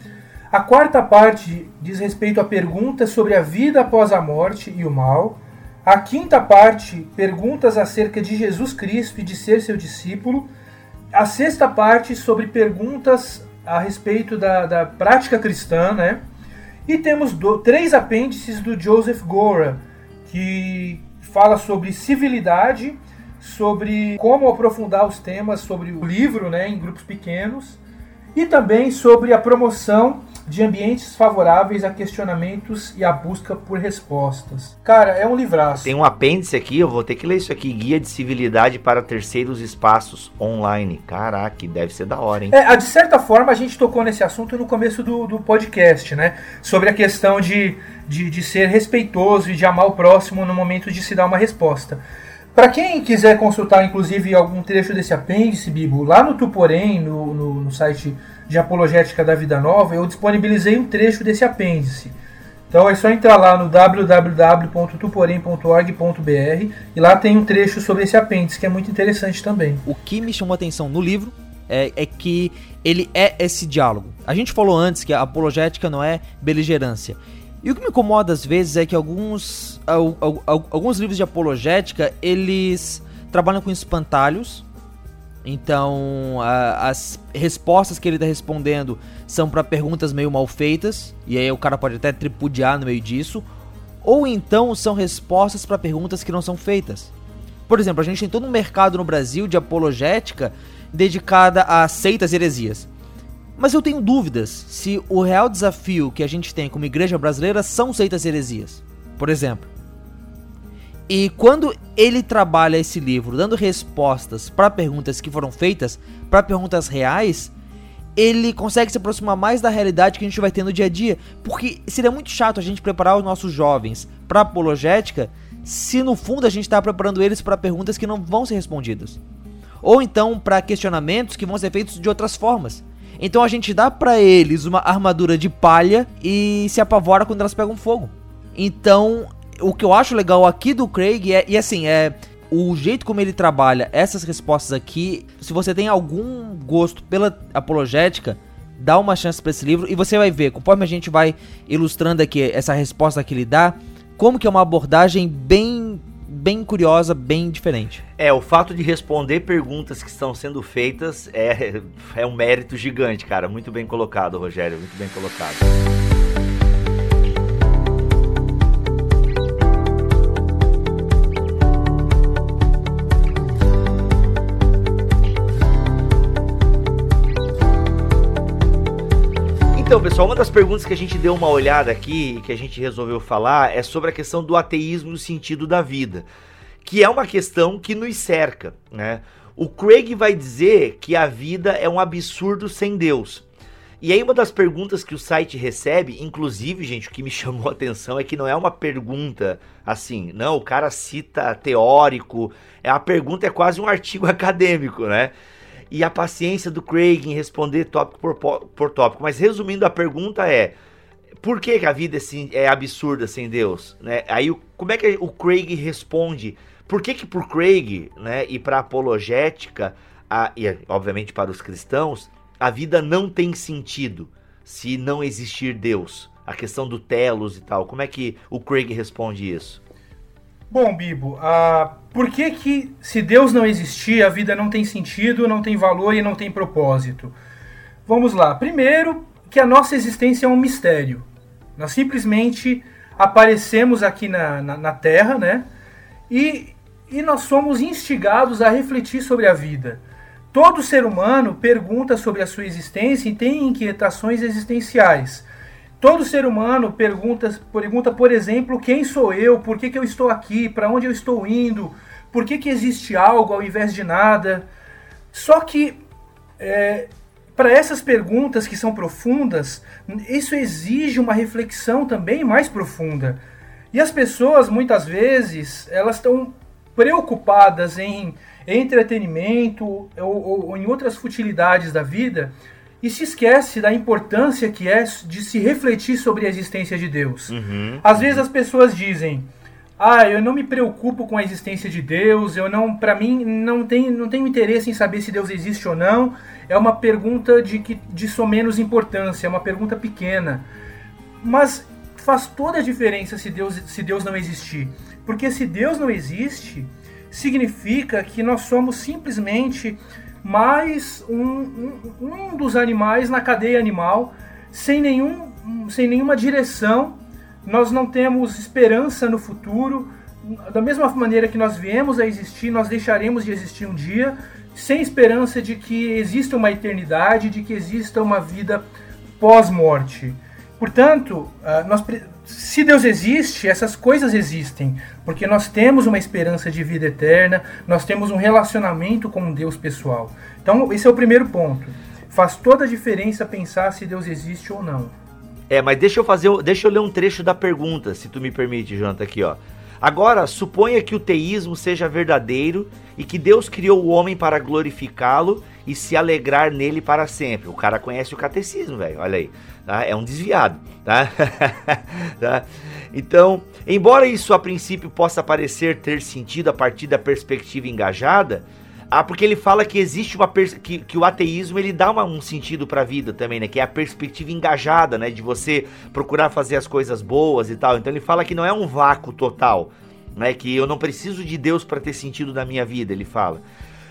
A quarta parte diz respeito a perguntas sobre a vida após a morte e o mal. A quinta parte, perguntas acerca de Jesus Cristo e de ser seu discípulo. A sexta parte, sobre perguntas a respeito da, da prática cristã, né? E temos do, três apêndices do Joseph Gora, que fala sobre civilidade, sobre como aprofundar os temas sobre o livro, né, em grupos pequenos, e também sobre a promoção de ambientes favoráveis a questionamentos e a busca por respostas. Cara, é um livraço. Tem um apêndice aqui, eu vou ter que ler isso aqui: Guia de Civilidade para Terceiros Espaços Online. Caraca, deve ser da hora, hein? É, de certa forma, a gente tocou nesse assunto no começo do, do podcast, né? Sobre a questão de, de, de ser respeitoso e de amar o próximo no momento de se dar uma resposta. Para quem quiser consultar, inclusive, algum trecho desse apêndice, Bibo, lá no Tuporém, no, no, no site de apologética da Vida Nova, eu disponibilizei um trecho desse apêndice. Então é só entrar lá no www.tuporém.org.br e lá tem um trecho sobre esse apêndice que é muito interessante também. O que me chamou a atenção no livro é, é, que ele é esse diálogo. A gente falou antes que a apologética não é beligerância. E o que me incomoda às vezes é que alguns, alguns livros de apologética eles trabalham com espantalhos então, as respostas que ele está respondendo são para perguntas meio mal feitas, e aí o cara pode até tripudiar no meio disso, ou então são respostas para perguntas que não são feitas. Por exemplo, a gente tem todo um mercado no Brasil de apologética dedicada a seitas e heresias. Mas eu tenho dúvidas se o real desafio que a gente tem como igreja brasileira são seitas heresias. Por exemplo, e quando ele trabalha esse livro dando respostas para perguntas que foram feitas, para perguntas reais, ele consegue se aproximar mais da realidade que a gente vai ter no dia a dia. Porque seria muito chato a gente preparar os nossos jovens para apologética se no fundo a gente está preparando eles para perguntas que não vão ser respondidas. Ou então para questionamentos que vão ser feitos de outras formas. Então a gente dá para eles uma armadura de palha e se apavora quando elas pegam fogo. Então o que eu acho legal aqui do Craig é, e assim, é o jeito como ele trabalha essas respostas aqui. Se você tem algum gosto pela apologética, dá uma chance para esse livro e você vai ver, conforme a gente vai ilustrando aqui essa resposta que ele dá, como que é uma abordagem bem bem curiosa, bem diferente. É, o fato de responder perguntas que estão sendo feitas é, é um mérito gigante, cara. Muito bem colocado, Rogério, muito bem colocado. Então, pessoal, uma das perguntas que a gente deu uma olhada aqui, que a gente resolveu falar, é sobre a questão do ateísmo no sentido da vida, que é uma questão que nos cerca, né? O Craig vai dizer que a vida é um absurdo sem Deus. E aí uma das perguntas que o site recebe, inclusive, gente, o que me chamou a atenção é que não é uma pergunta assim, não, o cara cita teórico, é a pergunta é quase um artigo acadêmico, né? E a paciência do Craig em responder tópico por, por tópico. Mas resumindo, a pergunta é: por que, que a vida é, é absurda sem Deus? Né? Aí, como é que o Craig responde? Por que, que por Craig né, e para a apologética, a, e obviamente para os cristãos, a vida não tem sentido se não existir Deus? A questão do telos e tal. Como é que o Craig responde isso? Bom, Bibo, uh, por que que se Deus não existir, a vida não tem sentido, não tem valor e não tem propósito? Vamos lá. Primeiro, que a nossa existência é um mistério. Nós simplesmente aparecemos aqui na, na, na Terra, né? E, e nós somos instigados a refletir sobre a vida. Todo ser humano pergunta sobre a sua existência e tem inquietações existenciais. Todo ser humano pergunta, pergunta por exemplo, quem sou eu, por que, que eu estou aqui, para onde eu estou indo, por que, que existe algo ao invés de nada. Só que é, para essas perguntas que são profundas, isso exige uma reflexão também mais profunda. E as pessoas, muitas vezes, elas estão preocupadas em entretenimento ou, ou, ou, em outras futilidades da vida e se esquece da importância que é de se refletir sobre a existência de Deus. Uhum, Às vezes as pessoas dizem: "Ah, eu não me preocupo com a existência de Deus, eu não, para mim não tem não tenho interesse em saber se Deus existe ou não" é uma pergunta de, que, de só menos importância, é uma pergunta pequena. Mas faz toda a diferença se Deus, se Deus não existir. Porque se Deus não existe, significa que nós somos simplesmente mais um, um, um dos animais na cadeia animal, sem, nenhum, sem nenhuma direção. Nós não temos esperança no futuro. Da mesma maneira que nós viemos a existir, nós deixaremos de existir um dia sem esperança de que exista uma eternidade, de que exista uma vida pós-morte. Portanto, ah, nós, se Deus existe, essas coisas existem, porque nós temos uma esperança de vida eterna, nós temos um relacionamento com Deus pessoal. Então, esse é o primeiro ponto. Faz toda a diferença pensar se Deus existe ou não. É, mas deixa eu fazer, deixa eu ler um trecho da pergunta, se tu me permite, Jonathan, aqui, ó. Agora, suponha que o teísmo seja verdadeiro e que Deus criou o homem para glorificá-lo e se alegrar nele para sempre. O cara conhece o catecismo, velho. Olha aí. Tá? É um desviado. Tá? tá? Então, embora isso a princípio possa parecer ter sentido a partir da perspectiva engajada, ah, porque ele fala que existe uma que, que o ateísmo ele dá uma, um sentido para a vida também, né? Que é a perspectiva engajada, né? De você procurar fazer as coisas boas e tal. Então ele fala que não é um vácuo total, né? Que eu não preciso de Deus para ter sentido na minha vida, ele fala.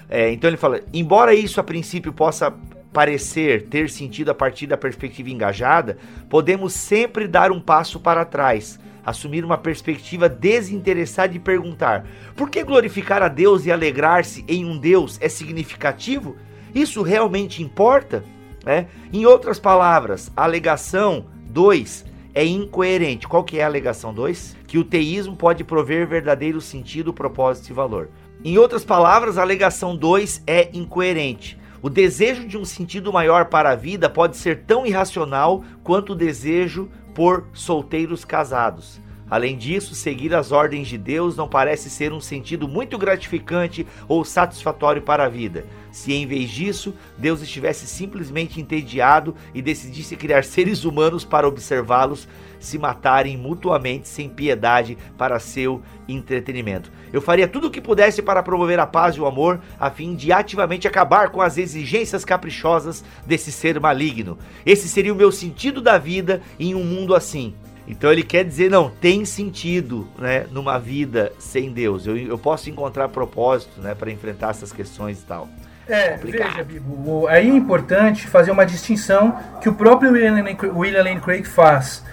É, então ele fala, embora isso a princípio possa parecer ter sentido a partir da perspectiva engajada, podemos sempre dar um passo para trás assumir uma perspectiva desinteressada e perguntar: por que glorificar a Deus e alegrar-se em um Deus é significativo? Isso realmente importa? É? Em outras palavras, a alegação 2 é incoerente. Qual que é a alegação 2? Que o teísmo pode prover verdadeiro sentido, propósito e valor. Em outras palavras, a alegação 2 é incoerente. O desejo de um sentido maior para a vida pode ser tão irracional quanto o desejo por solteiros casados. Além disso, seguir as ordens de Deus não parece ser um sentido muito gratificante ou satisfatório para a vida. Se em vez disso, Deus estivesse simplesmente entediado e decidisse criar seres humanos para observá-los se matarem mutuamente sem piedade para seu entretenimento. Eu faria tudo o que pudesse para promover a paz e o amor, a fim de ativamente acabar com as exigências caprichosas desse ser maligno. Esse seria o meu sentido da vida em um mundo assim. Então ele quer dizer, não, tem sentido, né, numa vida sem Deus. Eu, eu posso encontrar propósito, né, para enfrentar essas questões e tal. É, veja, Bibo, aí é importante fazer uma distinção que o próprio William Lane, William Lane Craig faz.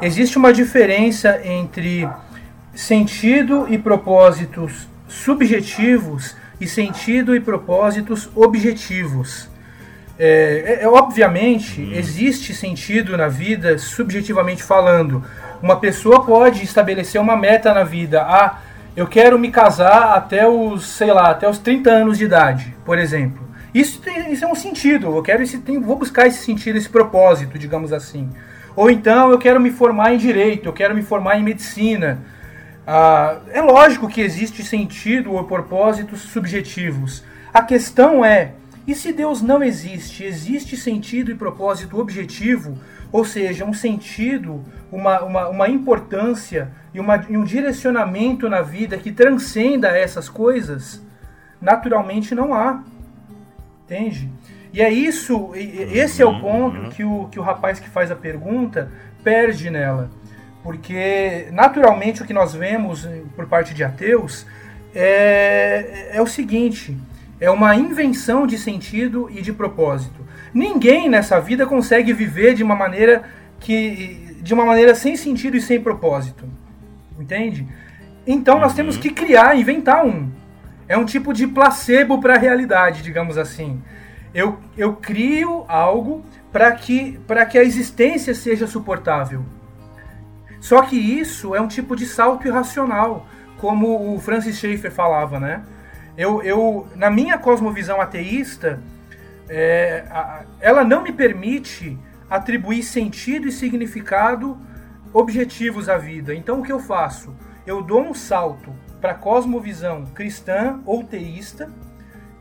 Existe uma diferença entre sentido e propósitos subjetivos e sentido e propósitos objetivos. É, é, é, obviamente, hum. existe sentido na vida, subjetivamente falando. Uma pessoa pode estabelecer uma meta na vida. Ah, eu quero me casar até os, sei lá, até os 30 anos de idade, por exemplo. Isso, tem, isso é um sentido. Eu quero esse, tem, vou buscar esse sentido, esse propósito, digamos assim. Ou então eu quero me formar em direito, eu quero me formar em medicina. Ah, é lógico que existe sentido ou propósitos subjetivos. A questão é e se Deus não existe, existe sentido e propósito objetivo, ou seja, um sentido, uma, uma, uma importância e, uma, e um direcionamento na vida que transcenda essas coisas? Naturalmente não há. Entende? E é isso, esse é o ponto que o, que o rapaz que faz a pergunta perde nela. Porque, naturalmente, o que nós vemos por parte de ateus é, é o seguinte: É uma invenção de sentido e de propósito. Ninguém nessa vida consegue viver de uma maneira que de uma maneira sem sentido e sem propósito. Entende? Então nós temos que criar, inventar um. É um tipo de placebo para a realidade, digamos assim. Eu, eu crio algo para que, que a existência seja suportável. Só que isso é um tipo de salto irracional, como o Francis Schaeffer falava, né? Eu, eu na minha cosmovisão ateísta, é, a, ela não me permite atribuir sentido e significado objetivos à vida. Então o que eu faço? Eu dou um salto para a cosmovisão cristã ou teísta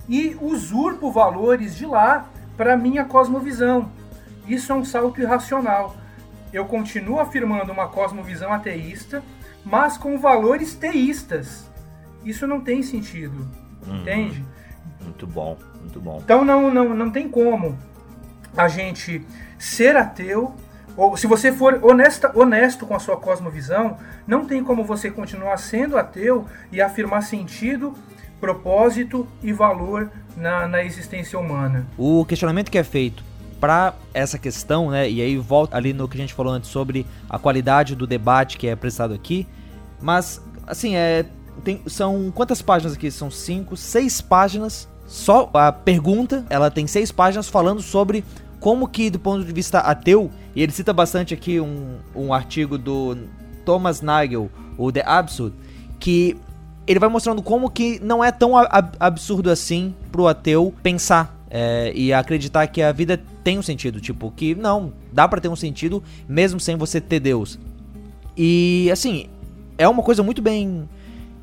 e usurpo valores de lá para minha cosmovisão. Isso é um salto irracional. Eu continuo afirmando uma cosmovisão ateísta, mas com valores teístas. Isso não tem sentido. Uhum. Entende? Muito bom, muito bom. Então não, não, não tem como a gente ser ateu, ou se você for honesta, honesto com a sua cosmovisão, não tem como você continuar sendo ateu e afirmar sentido, propósito e valor na, na existência humana. O questionamento que é feito para essa questão, né, e aí volta ali no que a gente falou antes sobre a qualidade do debate que é prestado aqui, mas assim, é, tem, são quantas páginas aqui? São cinco, seis páginas. Só a pergunta, ela tem seis páginas falando sobre como que, do ponto de vista ateu, e ele cita bastante aqui um, um artigo do Thomas Nagel, o The Absurd, que ele vai mostrando como que não é tão ab absurdo assim pro ateu pensar é, e acreditar que a vida tem um sentido. Tipo, que não, dá para ter um sentido mesmo sem você ter Deus. E assim, é uma coisa muito bem,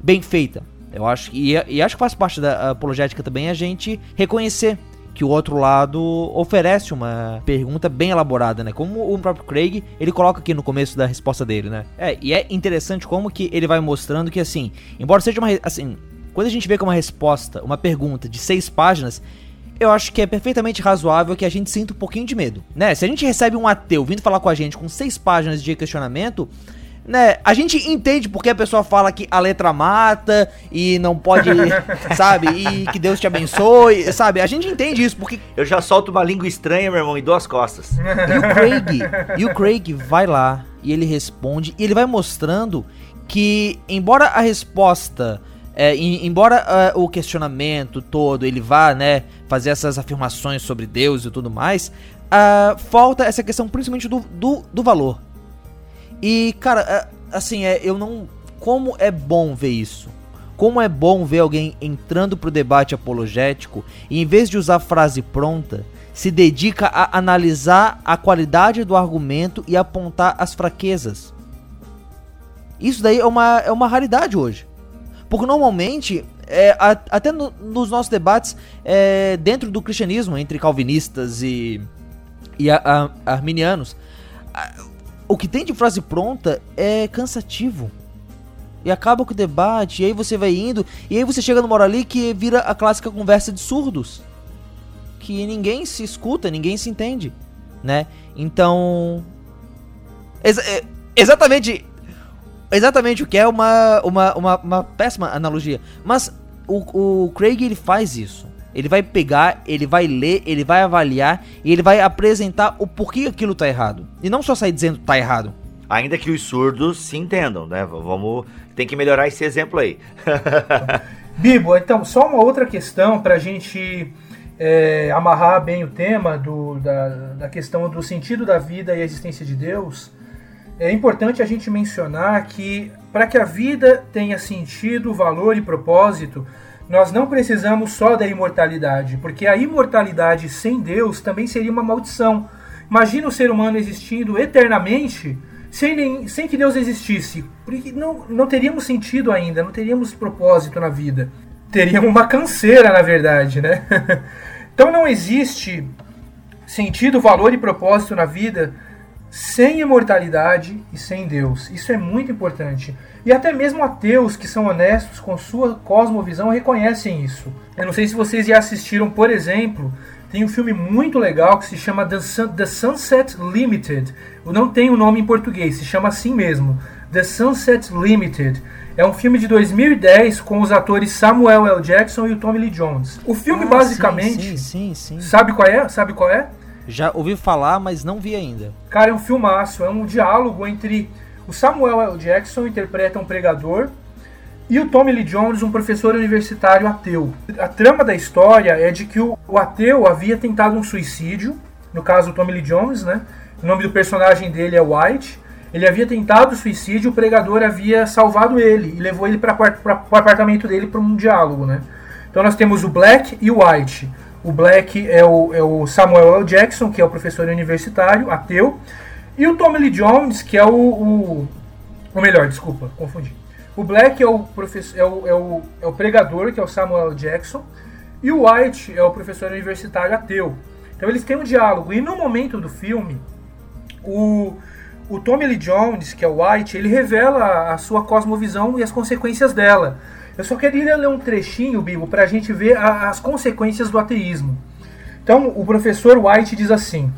bem feita. Eu acho e, e acho que faz parte da apologética também a gente reconhecer que o outro lado oferece uma pergunta bem elaborada, né? Como o próprio Craig, ele coloca aqui no começo da resposta dele, né? É, e é interessante como que ele vai mostrando que assim, embora seja uma assim, quando a gente vê com uma resposta, uma pergunta de seis páginas, eu acho que é perfeitamente razoável que a gente sinta um pouquinho de medo, né? Se a gente recebe um ateu vindo falar com a gente com seis páginas de questionamento, né, a gente entende porque a pessoa fala que a letra mata e não pode, sabe, e que Deus te abençoe, sabe? A gente entende isso porque eu já solto uma língua estranha, meu irmão, em duas costas. E o Craig, e o Craig vai lá e ele responde e ele vai mostrando que embora a resposta é, embora uh, o questionamento todo ele vá, né, fazer essas afirmações sobre Deus e tudo mais, uh, falta essa questão principalmente do, do, do valor. E, cara, é, assim, é, eu não. Como é bom ver isso. Como é bom ver alguém entrando pro debate apologético e, em vez de usar frase pronta, se dedica a analisar a qualidade do argumento e apontar as fraquezas. Isso daí é uma, é uma raridade hoje. Porque normalmente, é, a, até no, nos nossos debates é, dentro do cristianismo, entre calvinistas e, e a, a, arminianos, o que tem de frase pronta é cansativo. E acaba com o debate, e aí você vai indo, e aí você chega numa hora ali que vira a clássica conversa de surdos. Que ninguém se escuta, ninguém se entende, né? Então. Ex é, exatamente. Exatamente o que é uma, uma, uma, uma péssima analogia. Mas o, o Craig ele faz isso. Ele vai pegar, ele vai ler, ele vai avaliar e ele vai apresentar o porquê aquilo tá errado. E não só sair dizendo tá errado. Ainda que os surdos se entendam, né? Vamos. Tem que melhorar esse exemplo aí. Bibo, então, só uma outra questão para a gente é, amarrar bem o tema do, da, da questão do sentido da vida e a existência de Deus. É importante a gente mencionar que para que a vida tenha sentido, valor e propósito, nós não precisamos só da imortalidade, porque a imortalidade sem Deus também seria uma maldição. Imagina o ser humano existindo eternamente sem, nem, sem que Deus existisse, porque não, não teríamos sentido ainda, não teríamos propósito na vida. Teríamos uma canseira, na verdade, né? então não existe sentido, valor e propósito na vida sem imortalidade e sem Deus. Isso é muito importante. E até mesmo ateus que são honestos com sua cosmovisão reconhecem isso. Eu não sei se vocês já assistiram, por exemplo, tem um filme muito legal que se chama The, Sun, The Sunset Limited. Não tem o um nome em português, se chama assim mesmo. The Sunset Limited. É um filme de 2010 com os atores Samuel L. Jackson e o Tommy Lee Jones. O filme Ah, basicamente, Sim, sim, sim. sim. sabe qual é? Sabe qual é? Já ouvi falar, mas não vi ainda. Cara, é um filmaço, é um diálogo entre o Samuel L. Jackson interpreta um pregador e o Tommy Lee Jones, um professor universitário ateu. A trama da história é de que o, o ateu havia tentado um suicídio, no caso o Tommy Lee Jones, né? O nome do personagem dele é White. Ele havia tentado suicídio, o pregador havia salvado ele e levou ele para o apartamento dele para um diálogo, né? Então nós temos o Black e o White. O Black é o, é o Samuel L. Jackson, que é o professor universitário, ateu. E o Tommy Lee Jones, que é o, o, o melhor, desculpa, confundi. O Black é o, professor, é, o, é, o, é o pregador, que é o Samuel. Jackson. E o White é o professor universitário ateu. Então eles têm um diálogo. E no momento do filme, o, o Tommy Lee Jones, que é o White, ele revela a sua cosmovisão e as consequências dela. Eu só queria ler um trechinho, Bibo, para a gente ver a, as consequências do ateísmo. Então, o professor White diz assim: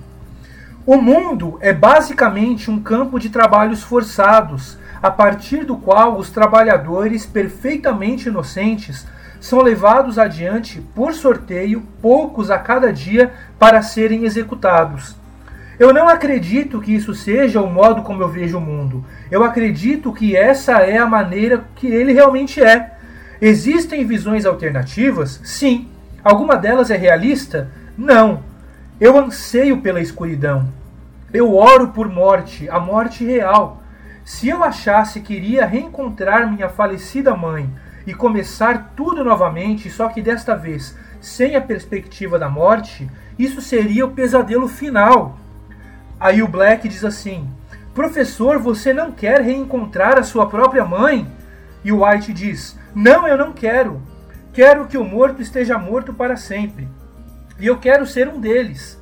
O mundo é basicamente um campo de trabalhos forçados, a partir do qual os trabalhadores perfeitamente inocentes são levados adiante por sorteio, poucos a cada dia, para serem executados. Eu não acredito que isso seja o modo como eu vejo o mundo. Eu acredito que essa é a maneira que ele realmente é. Existem visões alternativas? Sim. Alguma delas é realista? Não. Eu anseio pela escuridão. Eu oro por morte, a morte real. Se eu achasse que iria reencontrar minha falecida mãe e começar tudo novamente, só que desta vez sem a perspectiva da morte, isso seria o pesadelo final. Aí o Black diz assim: Professor, você não quer reencontrar a sua própria mãe? E o White diz: Não, eu não quero. Quero que o morto esteja morto para sempre. E eu quero ser um deles.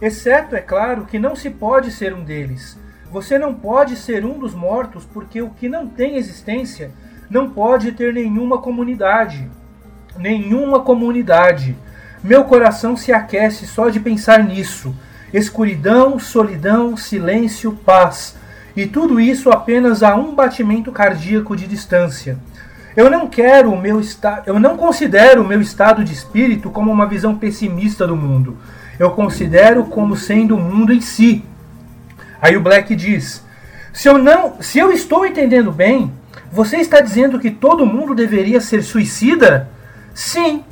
Exceto, é claro, que não se pode ser um deles. Você não pode ser um dos mortos porque o que não tem existência não pode ter nenhuma comunidade. Nenhuma comunidade. Meu coração se aquece só de pensar nisso. Escuridão, solidão, silêncio, paz. E tudo isso apenas a um batimento cardíaco de distância. Eu não quero o meu estado, eu não considero o meu estado de espírito como uma visão pessimista do mundo. Eu considero como sendo o mundo em si. Aí o Black diz: "Se eu não, se eu estou entendendo bem, você está dizendo que todo mundo deveria ser suicida? Sim.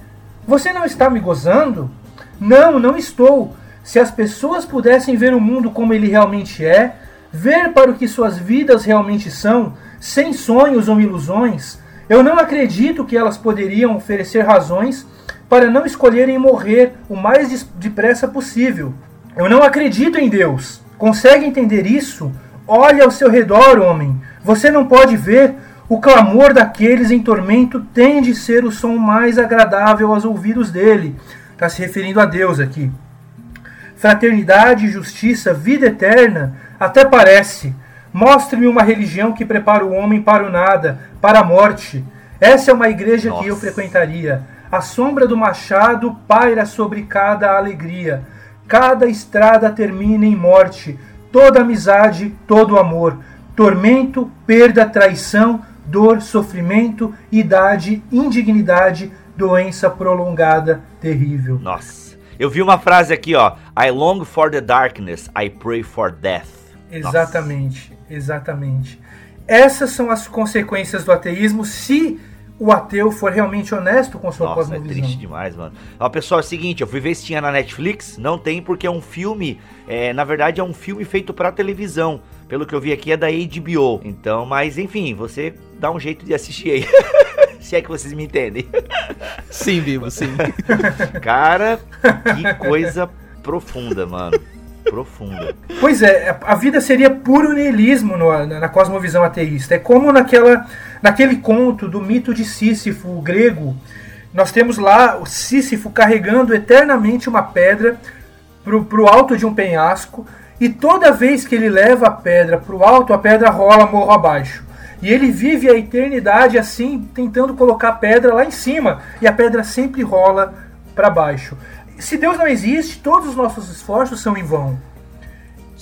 Você não está me gozando? Não, não estou. Se as pessoas pudessem ver o mundo como ele realmente é, ver para o que suas vidas realmente são, sem sonhos ou ilusões, eu não acredito que elas poderiam oferecer razões para não escolherem morrer o mais depressa possível. Eu não acredito em Deus. Consegue entender isso? Olhe ao seu redor, homem. Você não pode ver o clamor daqueles em tormento tem de ser o som mais agradável aos ouvidos dele. Está se referindo a Deus aqui. Fraternidade, justiça, vida eterna, até parece. Mostre-me uma religião que prepara o homem para o nada, para a morte. Essa é uma igreja Nossa. que eu frequentaria. A sombra do machado paira sobre cada alegria. Cada estrada termina em morte. Toda amizade, todo amor. Tormento, perda, traição, dor, sofrimento, idade, indignidade, doença prolongada, terrível. Nossa. Eu vi uma frase aqui, ó. I long for the darkness, I pray for death. Exatamente, exatamente. Essas são as consequências do ateísmo se o ateu for realmente honesto com sua Nossa, é cosmovisão. triste demais, mano. Ó, pessoal, é o seguinte, eu fui ver se tinha na Netflix, não tem porque é um filme, é, na verdade é um filme feito pra televisão. Pelo que eu vi aqui é da HBO. Então, mas enfim, você dá um jeito de assistir aí. se é que vocês me entendem. Sim, Bibo, sim. Cara, que coisa profunda, mano. Profunda. Pois é, a vida seria puro niilismo na, cosmovisão ateísta. É como naquela, naquele conto do mito de Sísifo, o grego. Nós temos lá o Sísifo carregando eternamente uma pedra pro, pro alto de um penhasco. E toda vez que ele leva a pedra pro alto, a pedra rola morro abaixo. E ele vive a eternidade assim, tentando colocar a pedra lá em cima. E a pedra sempre rola para baixo. Se Deus não existe, todos os nossos esforços são em vão.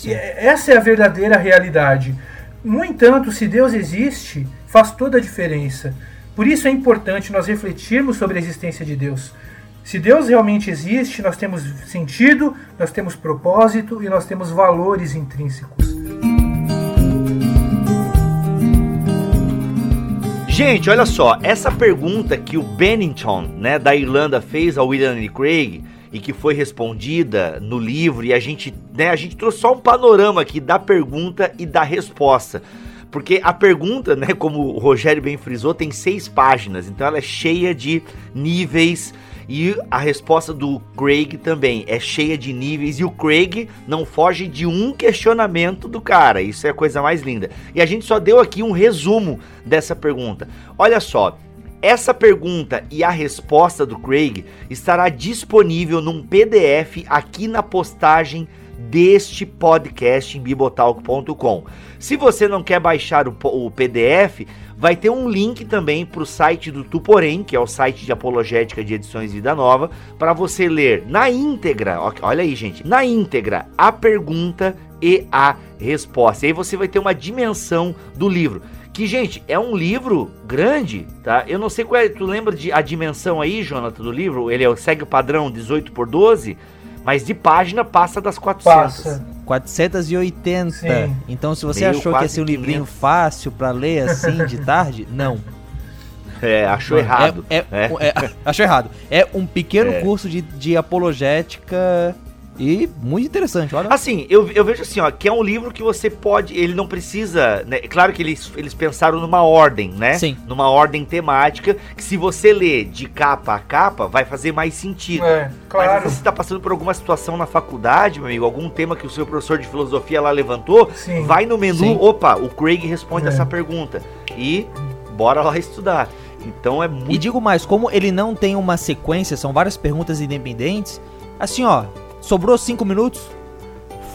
E essa é a verdadeira realidade. No entanto, se Deus existe, faz toda a diferença. Por isso é importante nós refletirmos sobre a existência de Deus. Se Deus realmente existe, nós temos sentido, nós temos propósito e nós temos valores intrínsecos. Gente, olha só, essa pergunta que o Bennington, né, da Irlanda fez ao William Lane Craig e que foi respondida no livro e a gente, né, a gente trouxe só um panorama aqui da pergunta e da resposta. Porque a pergunta, né, como o Rogério bem frisou, tem seis páginas, então ela é cheia de níveis e a resposta do Craig também é cheia de níveis e o Craig não foge de um questionamento do cara. Isso é a coisa mais linda. E a gente só deu aqui um resumo dessa pergunta. Olha só, essa pergunta e a resposta do Craig estará disponível num PDF aqui na postagem deste podcast em bibotalk.com. Se você não quer baixar o, o PDF, vai ter um link também para o site do Tuporém, que é o site de apologética de edições Vida Nova, para você ler na íntegra, olha aí gente, na íntegra a pergunta e a resposta. E aí você vai ter uma dimensão do livro. Que, gente, é um livro grande, tá? Eu não sei qual é. Tu lembra de a dimensão aí, Jonathan, do livro? Ele é, segue o padrão 18 por 12, mas de página passa das 400. Passa. 480. Sim. Então, se você achou que ia ser um livrinho fácil para ler assim de tarde, não. É, achou errado. É, é, é. achou errado. É um pequeno é. curso de, de apologética e muito interessante, olha. Assim, eu, eu vejo assim, ó, que é um livro que você pode. Ele não precisa. Né, claro que eles, eles pensaram numa ordem, né? Sim. Numa ordem temática, que se você ler de capa a capa, vai fazer mais sentido. É, claro. Mas se você está passando por alguma situação na faculdade, meu amigo, algum tema que o seu professor de filosofia lá levantou, Sim. vai no menu, Sim. opa, o Craig responde é. essa pergunta. E bora lá estudar. Então é muito. E digo mais, como ele não tem uma sequência, são várias perguntas independentes. Assim, ó, sobrou cinco minutos,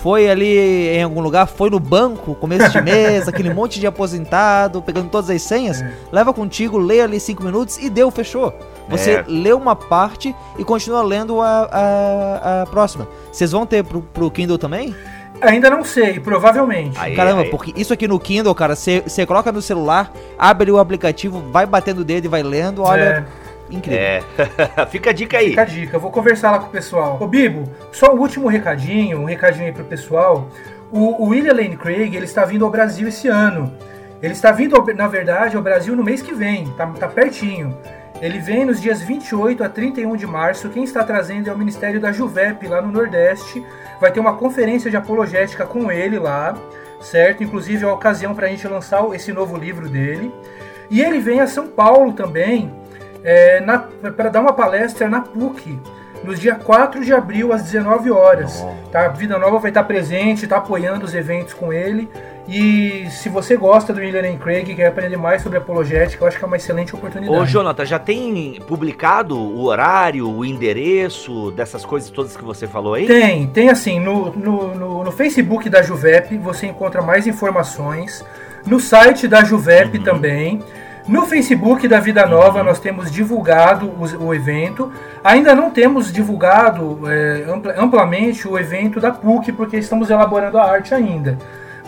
foi ali em algum lugar, foi no banco, começo de mês, aquele monte de aposentado, pegando todas as senhas, é. leva contigo, lê ali cinco minutos e deu, fechou. Você é. lê uma parte e continua lendo a, a, a próxima. Vocês vão ter pro, pro Kindle também? Ainda não sei, provavelmente. Aí, Caramba, aí. porque isso aqui no Kindle, cara, você coloca no celular, abre o aplicativo, vai batendo o dedo e vai lendo, olha. É incrível. É. Fica a dica aí. Fica a dica, eu vou conversar lá com o pessoal. Ô Bibo, só um último recadinho, um recadinho aí pro pessoal. O, o William Lane Craig, ele está vindo ao Brasil esse ano. Ele está vindo, na verdade, ao Brasil no mês que vem, tá, tá pertinho. Ele vem nos dias 28 a 31 de março. Quem está trazendo é o Ministério da Juvep, lá no Nordeste. Vai ter uma conferência de apologética com ele lá, certo? Inclusive é a ocasião para a gente lançar esse novo livro dele. E ele vem a São Paulo também, é, para dar uma palestra na PUC, no dia 4 de abril, às 19 horas. Oh. Tá? Vida Nova vai estar presente, está apoiando os eventos com ele. E se você gosta do William Craig e quer aprender mais sobre apologética, eu acho que é uma excelente oportunidade. Ô, Jonathan, já tem publicado o horário, o endereço dessas coisas todas que você falou aí? Tem, tem assim, no, no, no, no Facebook da Juvep você encontra mais informações, no site da Juvep uhum. também. No Facebook da Vida Nova nós temos divulgado o, o evento. Ainda não temos divulgado é, amplamente o evento da PUC, porque estamos elaborando a arte ainda.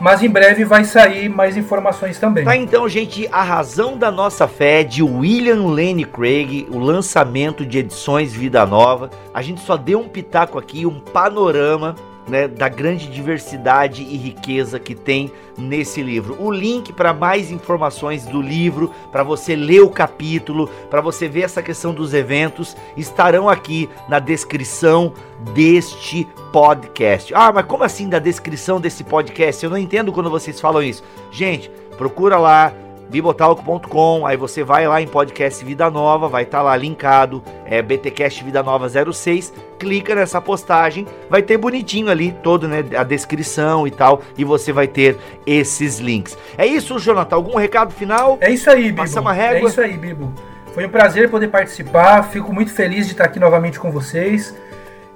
Mas em breve vai sair mais informações também. Tá então, gente, a razão da nossa fé de William Lane Craig, o lançamento de edições Vida Nova. A gente só deu um pitaco aqui, um panorama né, da grande diversidade e riqueza que tem nesse livro. O link para mais informações do livro, para você ler o capítulo, para você ver essa questão dos eventos, estarão aqui na descrição deste podcast. Ah, mas como assim da descrição desse podcast? Eu não entendo quando vocês falam isso. Gente, procura lá bibotalco.com, aí você vai lá em podcast Vida Nova, vai estar tá lá linkado, é BTcast Vida Nova 06, clica nessa postagem, vai ter bonitinho ali todo, né, a descrição e tal, e você vai ter esses links. É isso, Jonathan, algum recado final? É isso aí, Bibo. Passa uma régua. É isso aí, Bibo. Foi um prazer poder participar, fico muito feliz de estar aqui novamente com vocês.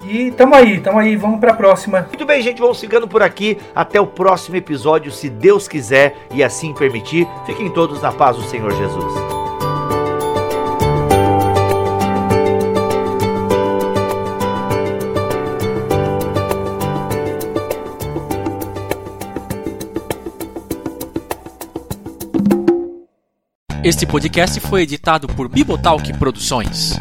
E tamo aí, tamo aí, vamos pra próxima. Muito bem, gente, vamos ficando por aqui. Até o próximo episódio, se Deus quiser e assim permitir. Fiquem todos na paz do Senhor Jesus. Este podcast foi editado por Bibotalk Produções.